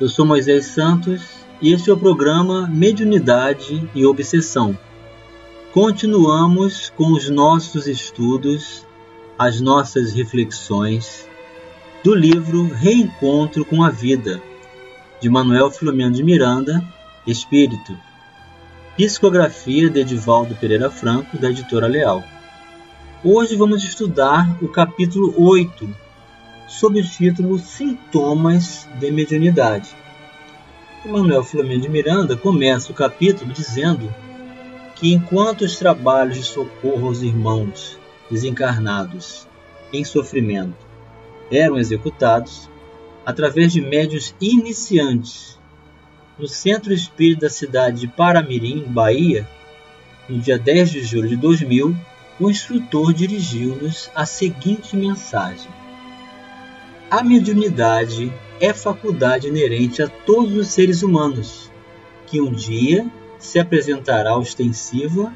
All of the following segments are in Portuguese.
eu sou Moisés Santos e este é o programa Mediunidade e Obsessão. Continuamos com os nossos estudos, as nossas reflexões do livro Reencontro com a Vida, de Manuel Filomeno de Miranda, Espírito. Psicografia de Edivaldo Pereira Franco, da editora Leal. Hoje vamos estudar o capítulo 8 sob o título Sintomas de Mediunidade. Manuel Filomeno de Miranda começa o capítulo dizendo que enquanto os trabalhos de socorro aos irmãos desencarnados em sofrimento eram executados através de médios iniciantes no Centro Espírita da cidade de Paramirim, Bahia, no dia 10 de julho de 2000, o instrutor dirigiu-nos a seguinte mensagem: a mediunidade é faculdade inerente a todos os seres humanos, que um dia se apresentará ostensiva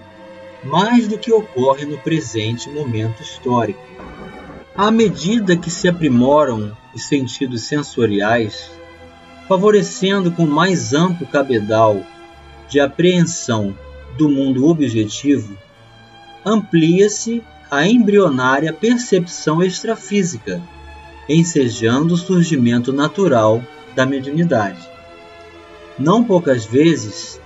mais do que ocorre no presente momento histórico. À medida que se aprimoram os sentidos sensoriais, favorecendo com mais amplo cabedal de apreensão do mundo objetivo, amplia-se a embrionária percepção extrafísica ensejando o surgimento natural da mediunidade. Não poucas vezes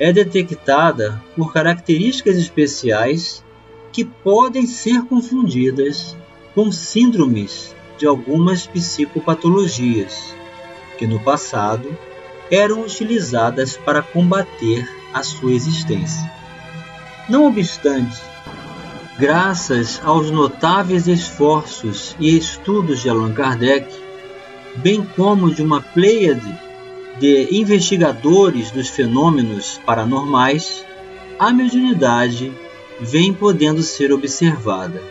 é detectada por características especiais que podem ser confundidas com síndromes de algumas psicopatologias, que no passado eram utilizadas para combater a sua existência. Não obstante, graças aos notáveis esforços e estudos de Allan Kardec, bem como de uma pleiade de investigadores dos fenômenos paranormais, a mediunidade vem podendo ser observada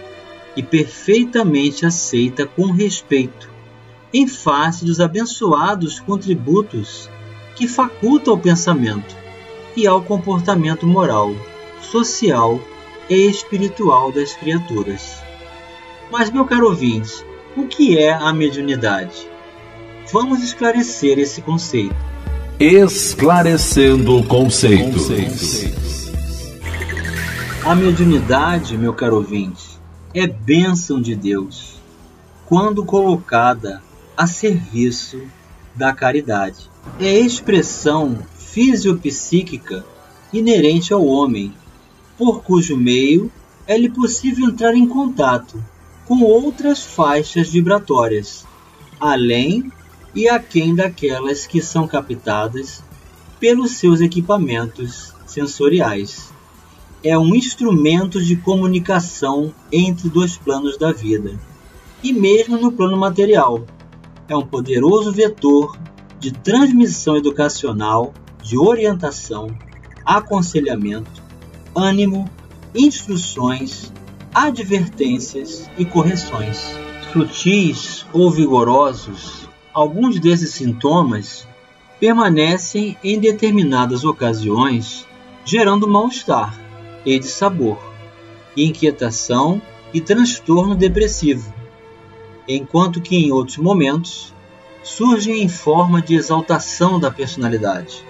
e perfeitamente aceita com respeito, em face dos abençoados contributos que faculta ao pensamento e ao comportamento moral, social e espiritual das criaturas. Mas, meu caro ouvinte, o que é a mediunidade? Vamos esclarecer esse conceito. Esclarecendo conceitos. A mediunidade, meu caro ouvinte, é bênção de Deus quando colocada a serviço da caridade. É expressão fisiopsíquica inerente ao homem por cujo meio é-lhe possível entrar em contato com outras faixas vibratórias, além e aquém daquelas que são captadas pelos seus equipamentos sensoriais. É um instrumento de comunicação entre dois planos da vida, e mesmo no plano material. É um poderoso vetor de transmissão educacional, de orientação, aconselhamento, ânimo, instruções, advertências e correções. Sutis ou vigorosos, alguns desses sintomas permanecem em determinadas ocasiões, gerando mal-estar e de sabor, inquietação e transtorno depressivo, enquanto que em outros momentos surgem em forma de exaltação da personalidade,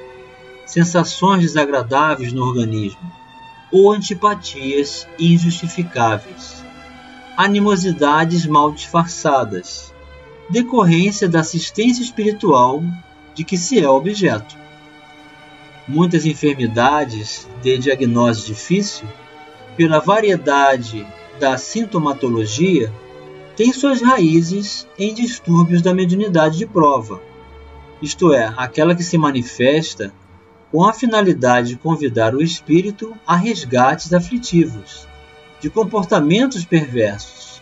sensações desagradáveis no organismo, ou antipatias injustificáveis, animosidades mal disfarçadas, decorrência da assistência espiritual de que se é objeto. Muitas enfermidades de diagnose difícil, pela variedade da sintomatologia, têm suas raízes em distúrbios da mediunidade de prova, isto é, aquela que se manifesta com a finalidade de convidar o espírito a resgates aflitivos, de comportamentos perversos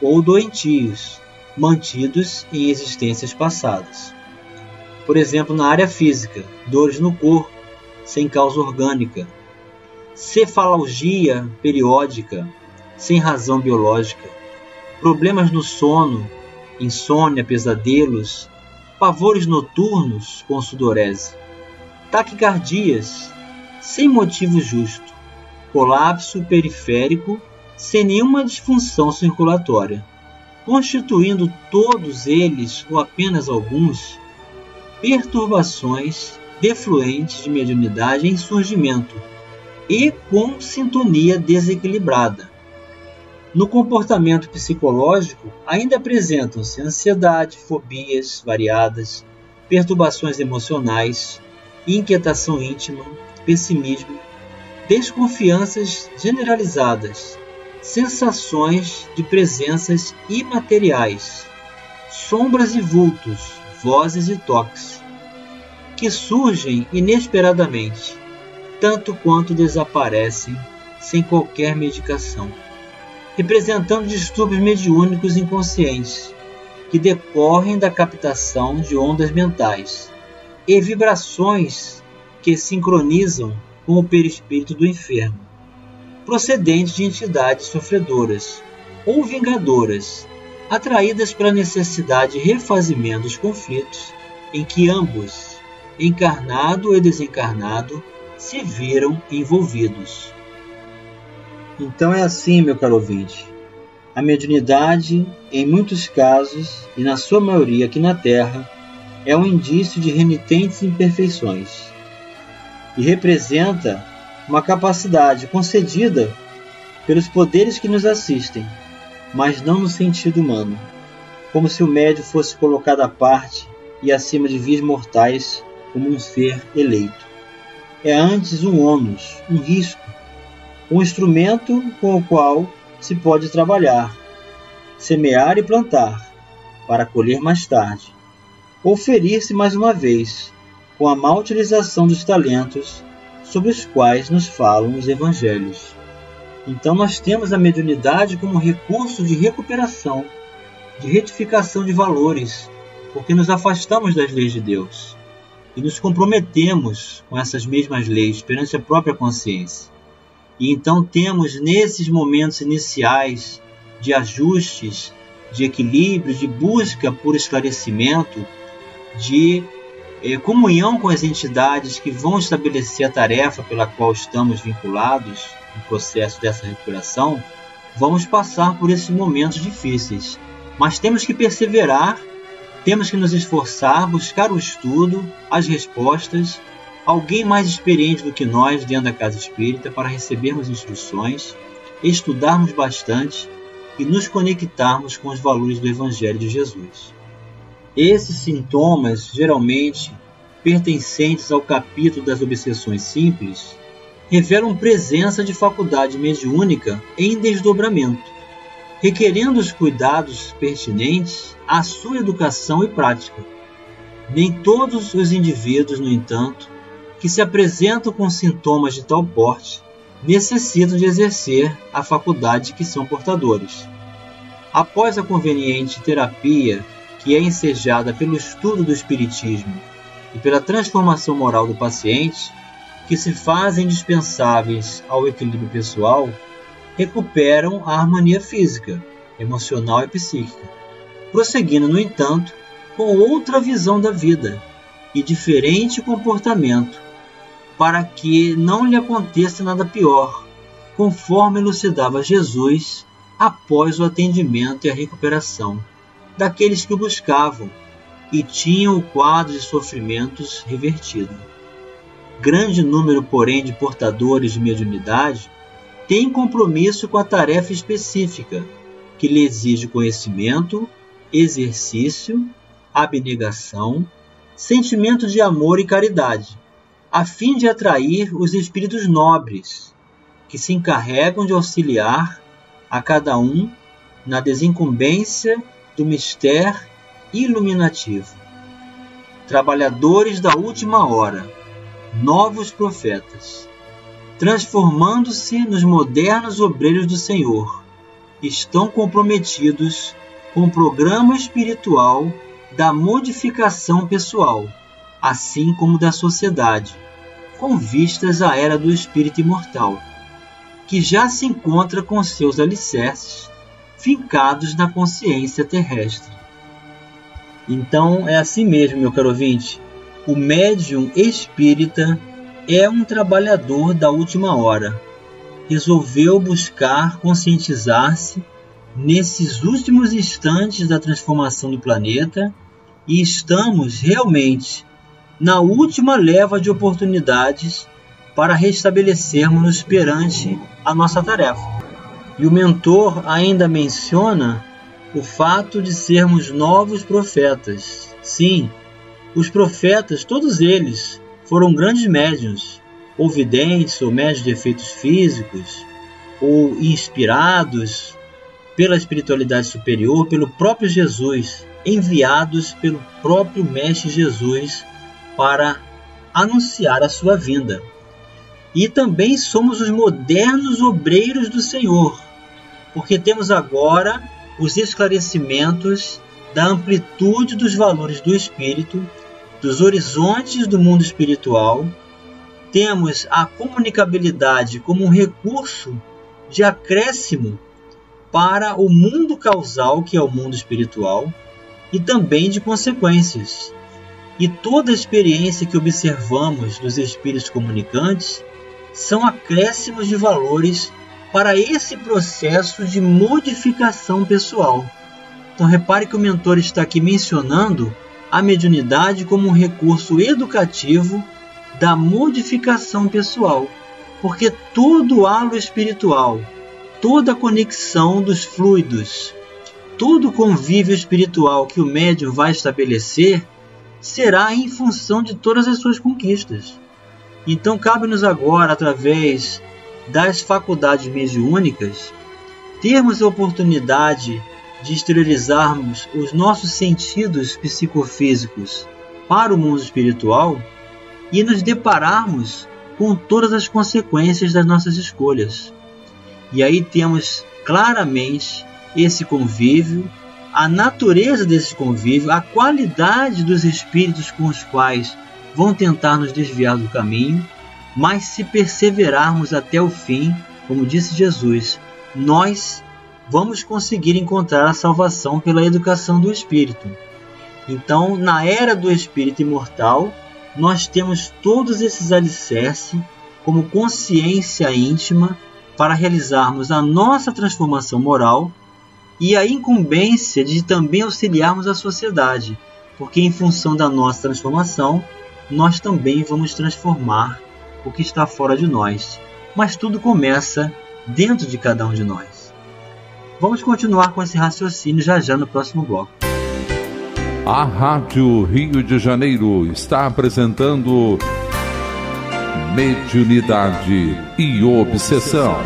ou doentios, mantidos em existências passadas. Por exemplo, na área física, dores no corpo, sem causa orgânica, cefalgia periódica, sem razão biológica, problemas no sono, insônia, pesadelos, pavores noturnos com sudorese, taquicardias, sem motivo justo, colapso periférico sem nenhuma disfunção circulatória, constituindo todos eles ou apenas alguns perturbações defluentes de mediunidade em surgimento e com sintonia desequilibrada. No comportamento psicológico, ainda apresentam-se ansiedade, fobias variadas, perturbações emocionais, inquietação íntima, pessimismo, desconfianças generalizadas, sensações de presenças imateriais, sombras e vultos, vozes e toques, que surgem inesperadamente, tanto quanto desaparecem sem qualquer medicação, representando distúrbios mediúnicos inconscientes que decorrem da captação de ondas mentais e vibrações que sincronizam com o perispírito do enfermo, procedentes de entidades sofredoras ou vingadoras, atraídas pela necessidade de refazimento dos conflitos em que ambos, encarnado e desencarnado, se viram envolvidos. Então é assim, meu caro ouvinte. A mediunidade, em muitos casos, e na sua maioria aqui na Terra, é um indício de renitentes imperfeições e representa uma capacidade concedida pelos poderes que nos assistem, mas não no sentido humano, como se o médio fosse colocado à parte e acima de vias mortais como um ser eleito. É antes um ônus, um risco, um instrumento com o qual se pode trabalhar, semear e plantar, para colher mais tarde, ou ferir-se mais uma vez, com a má utilização dos talentos sobre os quais nos falam os evangelhos. Então nós temos a mediunidade como recurso de recuperação, de retificação de valores, porque nos afastamos das leis de Deus e nos comprometemos com essas mesmas leis perante a própria consciência. E então temos nesses momentos iniciais de ajustes, de equilíbrio, de busca por esclarecimento, de eh, comunhão com as entidades que vão estabelecer a tarefa pela qual estamos vinculados no processo dessa recuperação, vamos passar por esses momentos difíceis. Mas temos que perseverar, temos que nos esforçar, buscar o estudo, as respostas, alguém mais experiente do que nós dentro da casa espírita para recebermos instruções, estudarmos bastante e nos conectarmos com os valores do Evangelho de Jesus. Esses sintomas, geralmente pertencentes ao capítulo das obsessões simples, revelam presença de faculdade mediúnica em desdobramento, requerendo os cuidados pertinentes à sua educação e prática. Nem todos os indivíduos, no entanto, que se apresentam com sintomas de tal porte necessitam de exercer a faculdade que são portadores. Após a conveniente terapia que é ensejada pelo estudo do Espiritismo e pela transformação moral do paciente, que se fazem indispensáveis ao equilíbrio pessoal, recuperam a harmonia física, emocional e psíquica, prosseguindo, no entanto, com outra visão da vida e diferente comportamento, para que não lhe aconteça nada pior, conforme elucidava Jesus após o atendimento e a recuperação daqueles que o buscavam e tinham o quadro de sofrimentos revertido. Grande número, porém, de portadores de mediunidade tem compromisso com a tarefa específica, que lhe exige conhecimento, exercício, abnegação, sentimento de amor e caridade, a fim de atrair os espíritos nobres, que se encarregam de auxiliar a cada um na desincumbência do mistério iluminativo. Trabalhadores da última hora, novos profetas, transformando-se nos modernos obreiros do Senhor, estão comprometidos com o programa espiritual da modificação pessoal, assim como da sociedade, com vistas à era do espírito imortal, que já se encontra com seus alicerces fincados na consciência terrestre. Então é assim mesmo, meu caro ouvinte. O médium espírita é um trabalhador da última hora. Resolveu buscar conscientizar-se nesses últimos instantes da transformação do planeta e estamos realmente na última leva de oportunidades para restabelecermos perante a nossa tarefa. E o mentor ainda menciona o fato de sermos novos profetas. Sim, os profetas, todos eles, foram grandes médiuns, ou videntes, ou médios de efeitos físicos, ou inspirados pela espiritualidade superior, pelo próprio Jesus, enviados pelo próprio Mestre Jesus para anunciar a sua vinda. E também somos os modernos obreiros do Senhor, porque temos agora os esclarecimentos da amplitude dos valores do espírito, dos horizontes do mundo espiritual, temos a comunicabilidade como um recurso de acréscimo para o mundo causal, que é o mundo espiritual, e também de consequências. E toda a experiência que observamos dos espíritos comunicantes são acréscimos de valores para esse processo de modificação pessoal. Então repare que o mentor está aqui mencionando a mediunidade como um recurso educativo da modificação pessoal, porque todo halo espiritual, toda conexão dos fluidos, todo convívio espiritual que o médium vai estabelecer será em função de todas as suas conquistas. Então cabe-nos agora, através das faculdades mediúnicas, termos a oportunidade de exteriorizarmos os nossos sentidos psicofísicos para o mundo espiritual e nos depararmos com todas as consequências das nossas escolhas. E aí temos claramente esse convívio, a natureza desse convívio, a qualidade dos espíritos com os quais vão tentar nos desviar do caminho, mas se perseverarmos até o fim, como disse Jesus, nós vamos conseguir encontrar a salvação pela educação do espírito. Então, na era do espírito imortal, nós temos todos esses alicerces como consciência íntima para realizarmos a nossa transformação moral e a incumbência de também auxiliarmos a sociedade, porque em função da nossa transformação, nós também vamos transformar o que está fora de nós. Mas tudo começa dentro de cada um de nós. Vamos continuar com esse raciocínio já já no próximo bloco. A Rádio Rio de Janeiro está apresentando Mediunidade e Obsessão.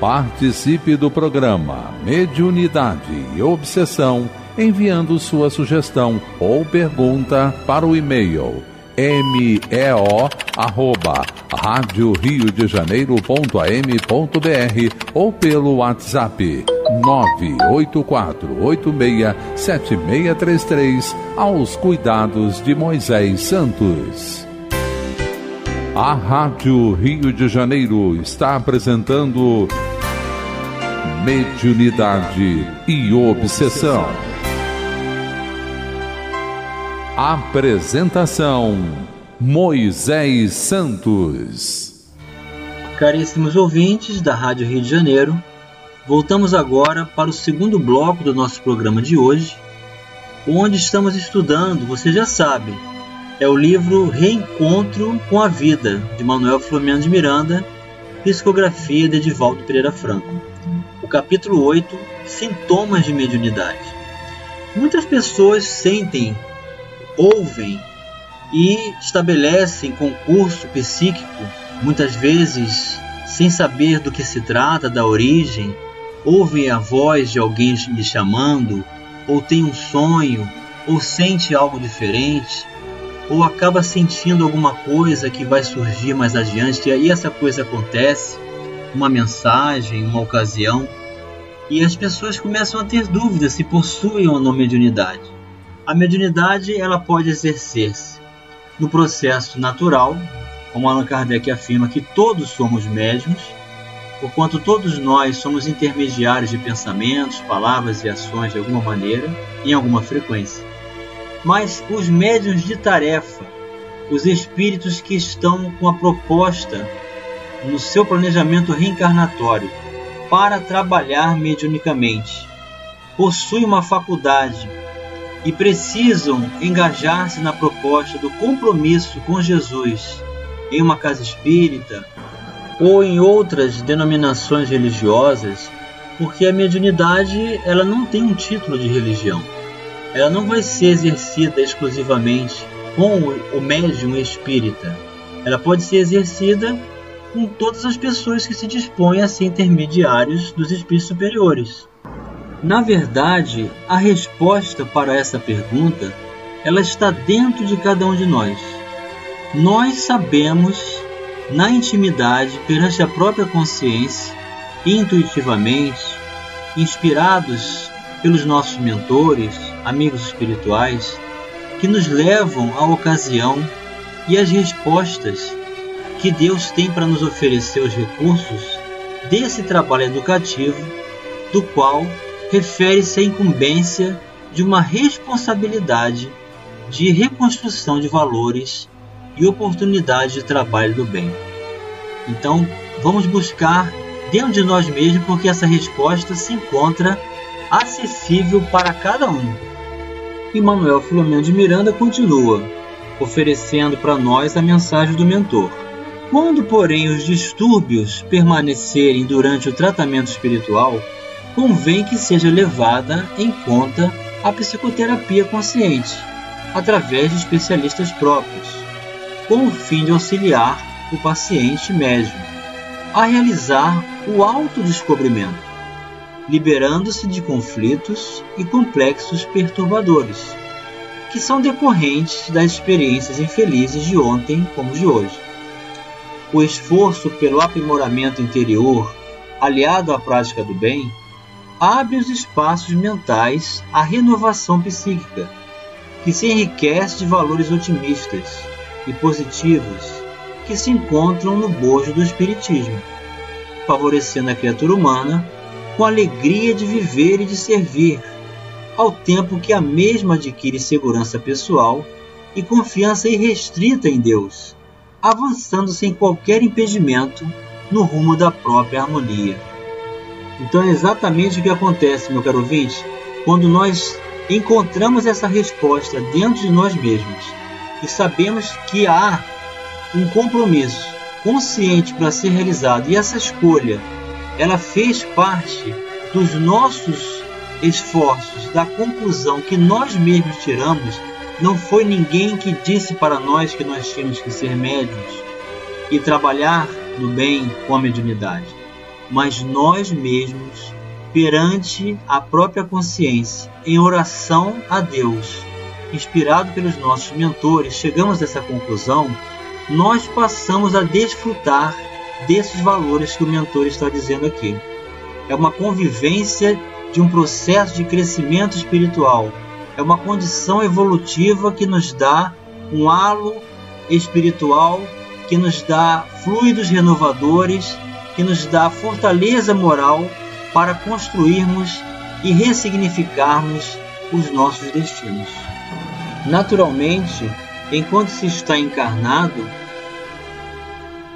Participe do programa Mediunidade e Obsessão enviando sua sugestão ou pergunta para o e-mail meo rádio rio de janeiro.am.br ou pelo WhatsApp 984867633 aos cuidados de Moisés Santos. A Rádio Rio de Janeiro está apresentando Mediunidade e Obsessão. Apresentação Moisés Santos. Caríssimos ouvintes da Rádio Rio de Janeiro, voltamos agora para o segundo bloco do nosso programa de hoje, onde estamos estudando, você já sabe, é o livro Reencontro com a Vida, de Manuel Flamengo de Miranda, psicografia de Edivaldo Pereira Franco. O capítulo 8, Sintomas de Mediunidade. Muitas pessoas sentem ouvem e estabelecem concurso psíquico, muitas vezes sem saber do que se trata, da origem, ouvem a voz de alguém lhe chamando, ou tem um sonho, ou sente algo diferente, ou acaba sentindo alguma coisa que vai surgir mais adiante, e aí essa coisa acontece, uma mensagem, uma ocasião. e as pessoas começam a ter dúvidas se possuem ou não mediunidade. A mediunidade ela pode exercer-se no processo natural, como Allan Kardec afirma que todos somos médiums, porquanto todos nós somos intermediários de pensamentos, palavras e ações de alguma maneira, em alguma frequência. Mas os médiums de tarefa, os espíritos que estão com a proposta no seu planejamento reencarnatório para trabalhar mediunicamente, possuem uma faculdade e precisam engajar-se na proposta do compromisso com Jesus em uma casa espírita ou em outras denominações religiosas, porque a mediunidade ela não tem um título de religião. Ela não vai ser exercida exclusivamente com o médium espírita. Ela pode ser exercida com todas as pessoas que se dispõem a ser intermediários dos espíritos superiores. Na verdade, a resposta para essa pergunta ela está dentro de cada um de nós. Nós sabemos, na intimidade, perante a própria consciência, intuitivamente, inspirados pelos nossos mentores, amigos espirituais, que nos levam à ocasião e às respostas que Deus tem para nos oferecer os recursos desse trabalho educativo, do qual refere-se à incumbência de uma responsabilidade de reconstrução de valores e oportunidade de trabalho do bem. Então, vamos buscar dentro de nós mesmos, porque essa resposta se encontra acessível para cada um. E Manuel Filomeno de Miranda continua, oferecendo para nós a mensagem do mentor. Quando, porém, os distúrbios permanecerem durante o tratamento espiritual, convém que seja levada em conta a psicoterapia consciente, através de especialistas próprios, com o fim de auxiliar o paciente médium a realizar o autodescobrimento, liberando-se de conflitos e complexos perturbadores, que são decorrentes das experiências infelizes de ontem como de hoje. O esforço pelo aprimoramento interior, aliado à prática do bem, abre os espaços mentais à renovação psíquica, que se enriquece de valores otimistas e positivos que se encontram no bojo do Espiritismo, favorecendo a criatura humana com a alegria de viver e de servir, ao tempo que a mesma adquire segurança pessoal e confiança irrestrita em Deus, avançando sem qualquer impedimento no rumo da própria harmonia. Então é exatamente o que acontece, meu caro ouvinte, quando nós encontramos essa resposta dentro de nós mesmos e sabemos que há um compromisso consciente para ser realizado e essa escolha ela fez parte dos nossos esforços, da conclusão que nós mesmos tiramos, não foi ninguém que disse para nós que nós tínhamos que ser médios e trabalhar no bem com a mediunidade mas nós mesmos, perante a própria consciência, em oração a Deus, inspirado pelos nossos mentores, chegamos a essa conclusão, nós passamos a desfrutar desses valores que o mentor está dizendo aqui. É uma convivência de um processo de crescimento espiritual. É uma condição evolutiva que nos dá um halo espiritual, que nos dá fluidos renovadores que nos dá fortaleza moral para construirmos e ressignificarmos os nossos destinos. Naturalmente, enquanto se está encarnado,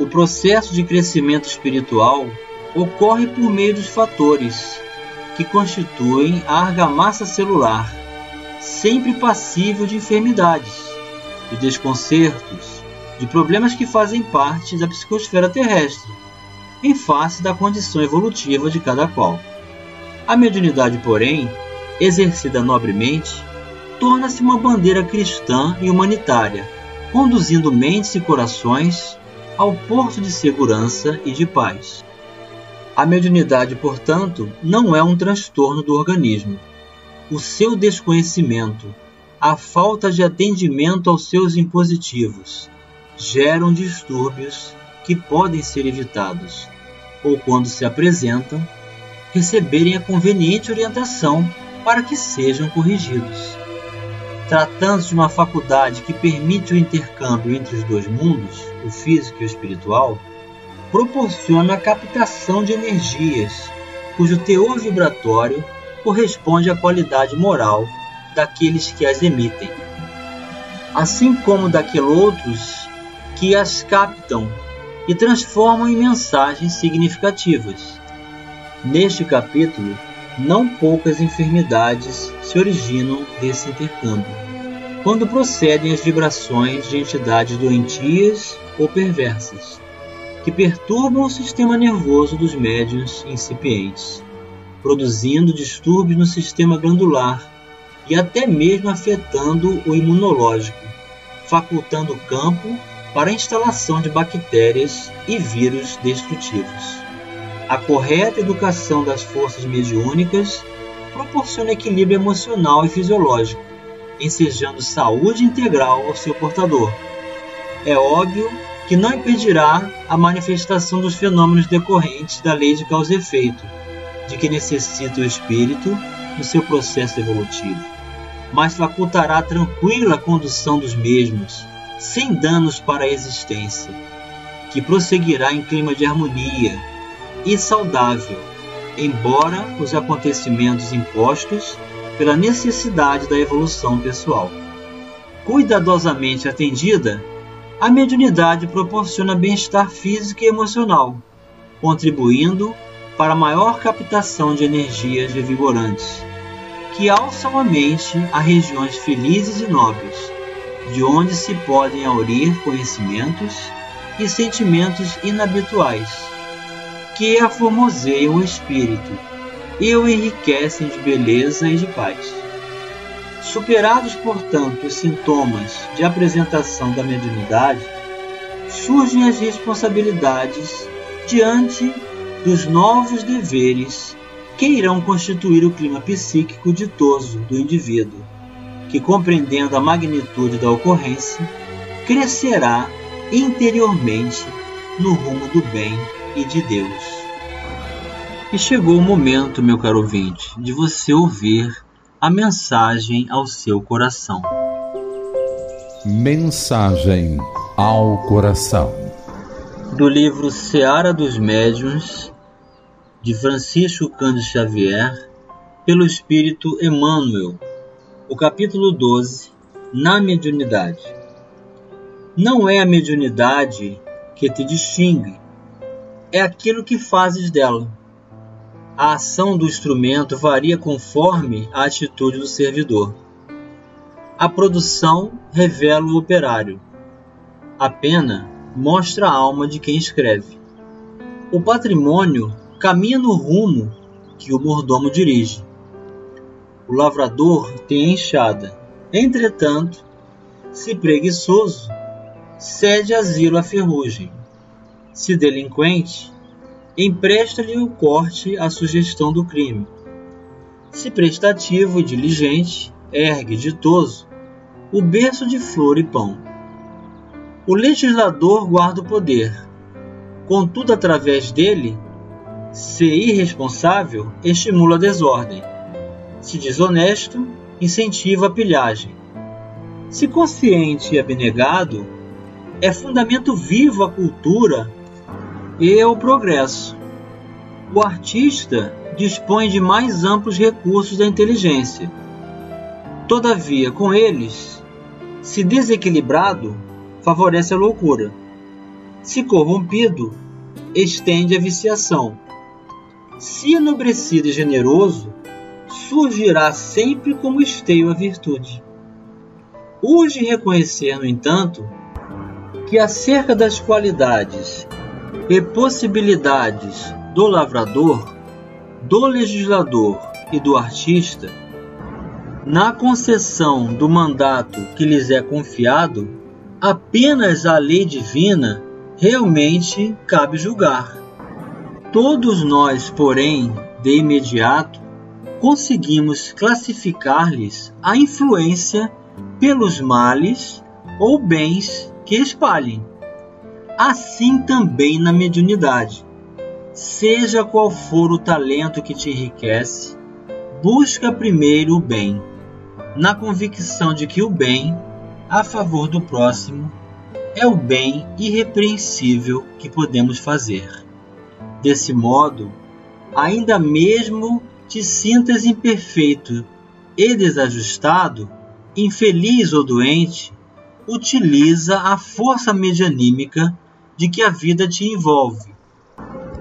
o processo de crescimento espiritual ocorre por meio dos fatores que constituem a argamassa celular, sempre passível de enfermidades, de desconcertos, de problemas que fazem parte da psicosfera terrestre em face da condição evolutiva de cada qual. A mediunidade, porém, exercida nobremente, torna-se uma bandeira cristã e humanitária, conduzindo mentes e corações ao porto de segurança e de paz. A mediunidade, portanto, não é um transtorno do organismo. O seu desconhecimento, a falta de atendimento aos seus impositivos, geram distúrbios que podem ser evitados ou quando se apresentam, receberem a conveniente orientação para que sejam corrigidos. Tratando-se de uma faculdade que permite o intercâmbio entre os dois mundos, o físico e o espiritual, proporciona a captação de energias cujo teor vibratório corresponde à qualidade moral daqueles que as emitem, assim como daqueles outros que as captam e transformam em mensagens significativas. Neste capítulo, não poucas enfermidades se originam desse intercâmbio, quando procedem as vibrações de entidades doentias ou perversas, que perturbam o sistema nervoso dos médiuns incipientes, produzindo distúrbios no sistema glandular e até mesmo afetando o imunológico, facultando campo para a instalação de bactérias e vírus destrutivos. A correta educação das forças mediúnicas proporciona equilíbrio emocional e fisiológico, ensejando saúde integral ao seu portador. É óbvio que não impedirá a manifestação dos fenômenos decorrentes da lei de causa e efeito, de que necessita o espírito no seu processo evolutivo, mas facultará tranquila condução dos mesmos, sem danos para a existência, que prosseguirá em clima de harmonia e saudável, embora os acontecimentos impostos pela necessidade da evolução pessoal. Cuidadosamente atendida, a mediunidade proporciona bem-estar físico e emocional, contribuindo para a maior captação de energias revigorantes, que alçam a mente a regiões felizes e nobres, de onde se podem aurir conhecimentos e sentimentos inabituais, que aformoseiam o espírito e o enriquecem de beleza e de paz. Superados, portanto, os sintomas de apresentação da mediunidade, surgem as responsabilidades diante dos novos deveres que irão constituir o clima psíquico ditoso do indivíduo, que, compreendendo a magnitude da ocorrência, crescerá interiormente no rumo do bem e de Deus. E chegou o momento, meu caro ouvinte, de você ouvir a mensagem ao seu coração. Mensagem ao coração. Do livro Seara dos Médiuns, de Francisco Cândido Xavier, pelo Espírito Emmanuel, o capítulo 12, Na Mediunidade. Não é a mediunidade que te distingue, é aquilo que fazes dela. A ação do instrumento varia conforme a atitude do servidor. A produção revela o operário. A pena mostra a alma de quem escreve. O patrimônio caminha no rumo que o mordomo dirige. O lavrador tem a enxada. Entretanto, se preguiçoso, cede asilo à ferrugem. Se delinquente, empresta-lhe o corte à sugestão do crime. Se prestativo e diligente, ergue ditoso o berço de flor e pão. O legislador guarda o poder, contudo, através dele se irresponsável, estimula a desordem. Se desonesto, incentiva a pilhagem. Se consciente e abnegado, é fundamento vivo a cultura e o progresso. O artista dispõe de mais amplos recursos da inteligência. Todavia, com eles, se desequilibrado, favorece a loucura. Se corrompido, estende a viciação se enobrecido e generoso, surgirá sempre como esteio a virtude. Urge reconhecer, no entanto, que acerca das qualidades e possibilidades do lavrador, do legislador e do artista, na concessão do mandato que lhes é confiado, apenas a lei divina realmente cabe julgar. Todos nós, porém, de imediato, conseguimos classificar-lhes a influência pelos males ou bens que espalhem. Assim também na mediunidade. seja qual for o talento que te enriquece, busca primeiro o bem, na convicção de que o bem, a favor do próximo, é o bem irrepreensível que podemos fazer. Desse modo, ainda mesmo te sintas imperfeito e desajustado, infeliz ou doente, utiliza a força medianímica de que a vida te envolve,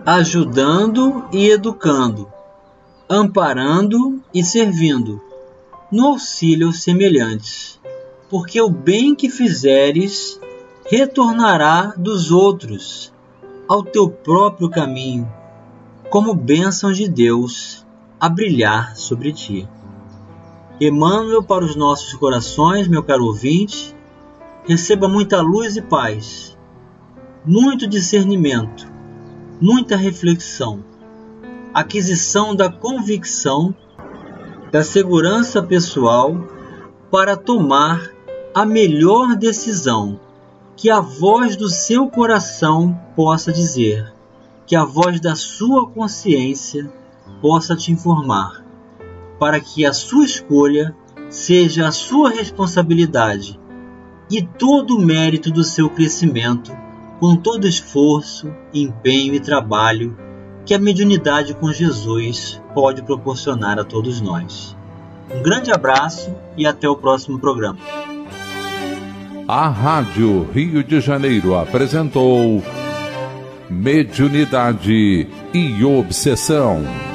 ajudando e educando, amparando e servindo, no auxílio semelhantes, porque o bem que fizeres retornará dos outros ao teu próprio caminho, como bênção de Deus a brilhar sobre ti. Emmanuel para os nossos corações, meu caro ouvinte, receba muita luz e paz, muito discernimento, muita reflexão, aquisição da convicção, da segurança pessoal para tomar a melhor decisão que a voz do seu coração possa dizer, que a voz da sua consciência possa te informar, para que a sua escolha seja a sua responsabilidade e todo o mérito do seu crescimento, com todo esforço, empenho e trabalho que a mediunidade com Jesus pode proporcionar a todos nós. Um grande abraço e até o próximo programa. A Rádio Rio de Janeiro apresentou Mediunidade e Obsessão.